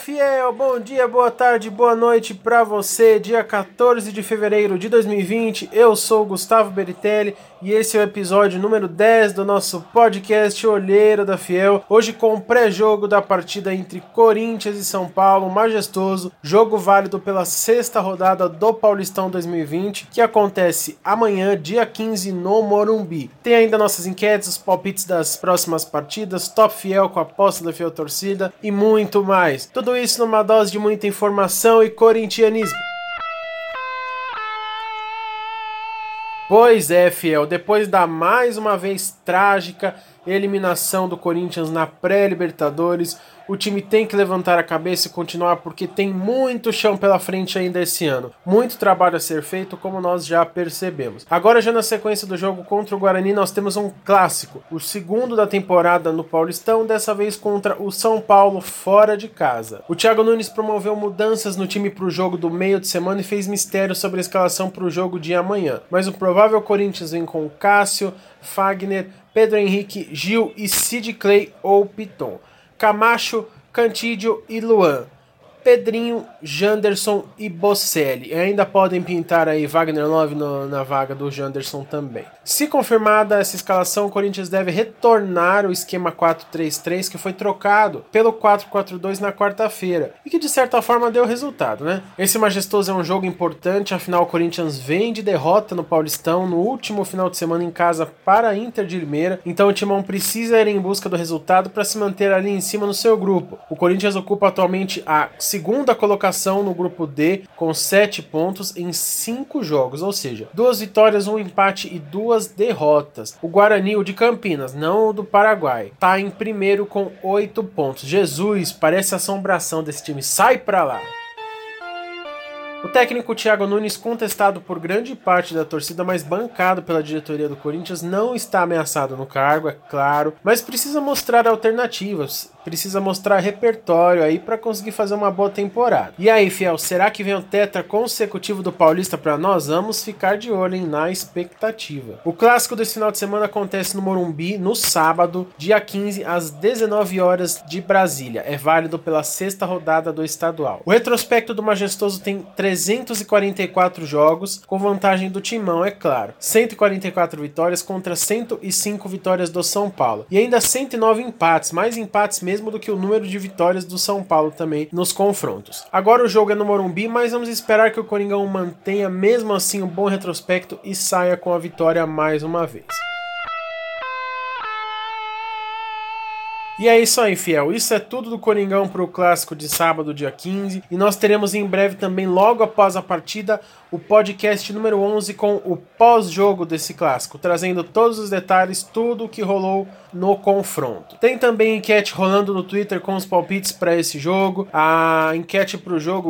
fiel, bom dia, boa tarde, boa noite para você. Dia 14 de fevereiro de 2020, eu sou Gustavo Beritelli e esse é o episódio número 10 do nosso podcast Olheiro da Fiel. Hoje com o pré-jogo da partida entre Corinthians e São Paulo, majestoso, jogo válido pela sexta rodada do Paulistão 2020, que acontece amanhã, dia 15, no Morumbi. Tem ainda nossas enquetes, os palpites das próximas partidas, top fiel com a aposta da Fiel Torcida e muito mais. Tudo isso numa dose de muita informação e corintianismo. Pois é, fiel, depois da mais uma vez trágica eliminação do Corinthians na pré-Libertadores, o time tem que levantar a cabeça e continuar porque tem muito chão pela frente ainda esse ano. Muito trabalho a ser feito, como nós já percebemos. Agora, já na sequência do jogo contra o Guarani, nós temos um clássico, o segundo da temporada no Paulistão, dessa vez contra o São Paulo fora de casa. O Thiago Nunes promoveu mudanças no time para o jogo do meio de semana e fez mistério sobre a escalação para o jogo de amanhã. Mas o provável Corinthians vem com Cássio, Fagner, Pedro Henrique, Gil e Sid Clay ou Piton. Camacho, Cantídio e Luan. Pedrinho, Janderson e Bocelli. E ainda podem pintar aí Wagner Love no, na vaga do Janderson também. Se confirmada essa escalação, o Corinthians deve retornar o esquema 4-3-3 que foi trocado pelo 4-4-2 na quarta-feira e que de certa forma deu resultado, né? Esse majestoso é um jogo importante, afinal o Corinthians vem de derrota no Paulistão no último final de semana em casa para a Inter de Limeira, então o Timão precisa ir em busca do resultado para se manter ali em cima no seu grupo. O Corinthians ocupa atualmente a segunda colocação no grupo D com 7 pontos em 5 jogos, ou seja, duas vitórias, um empate e duas derrotas. O Guarani, o de Campinas, não o do Paraguai, está em primeiro com 8 pontos. Jesus, parece assombração desse time. Sai pra lá! O técnico Thiago Nunes, contestado por grande parte da torcida, mas bancado pela diretoria do Corinthians, não está ameaçado no cargo, é claro, mas precisa mostrar alternativas, precisa mostrar repertório aí para conseguir fazer uma boa temporada. E aí, fiel, será que vem o tetra consecutivo do Paulista para nós? Vamos ficar de olho hein, na expectativa. O clássico desse final de semana acontece no Morumbi no sábado, dia 15, às 19 horas de Brasília. É válido pela sexta rodada do estadual. O retrospecto do Majestoso tem 344 jogos, com vantagem do Timão, é claro. 144 vitórias contra 105 vitórias do São Paulo. E ainda 109 empates, mais empates mesmo do que o número de vitórias do São Paulo também nos confrontos. Agora o jogo é no Morumbi, mas vamos esperar que o Coringão mantenha mesmo assim um bom retrospecto e saia com a vitória mais uma vez. E é isso aí, fiel. Isso é tudo do Coringão para o clássico de sábado, dia 15. E nós teremos em breve também, logo após a partida, o podcast número 11 com o pós-jogo desse clássico, trazendo todos os detalhes, tudo o que rolou no confronto. Tem também enquete rolando no Twitter com os palpites para esse jogo. A enquete para o jogo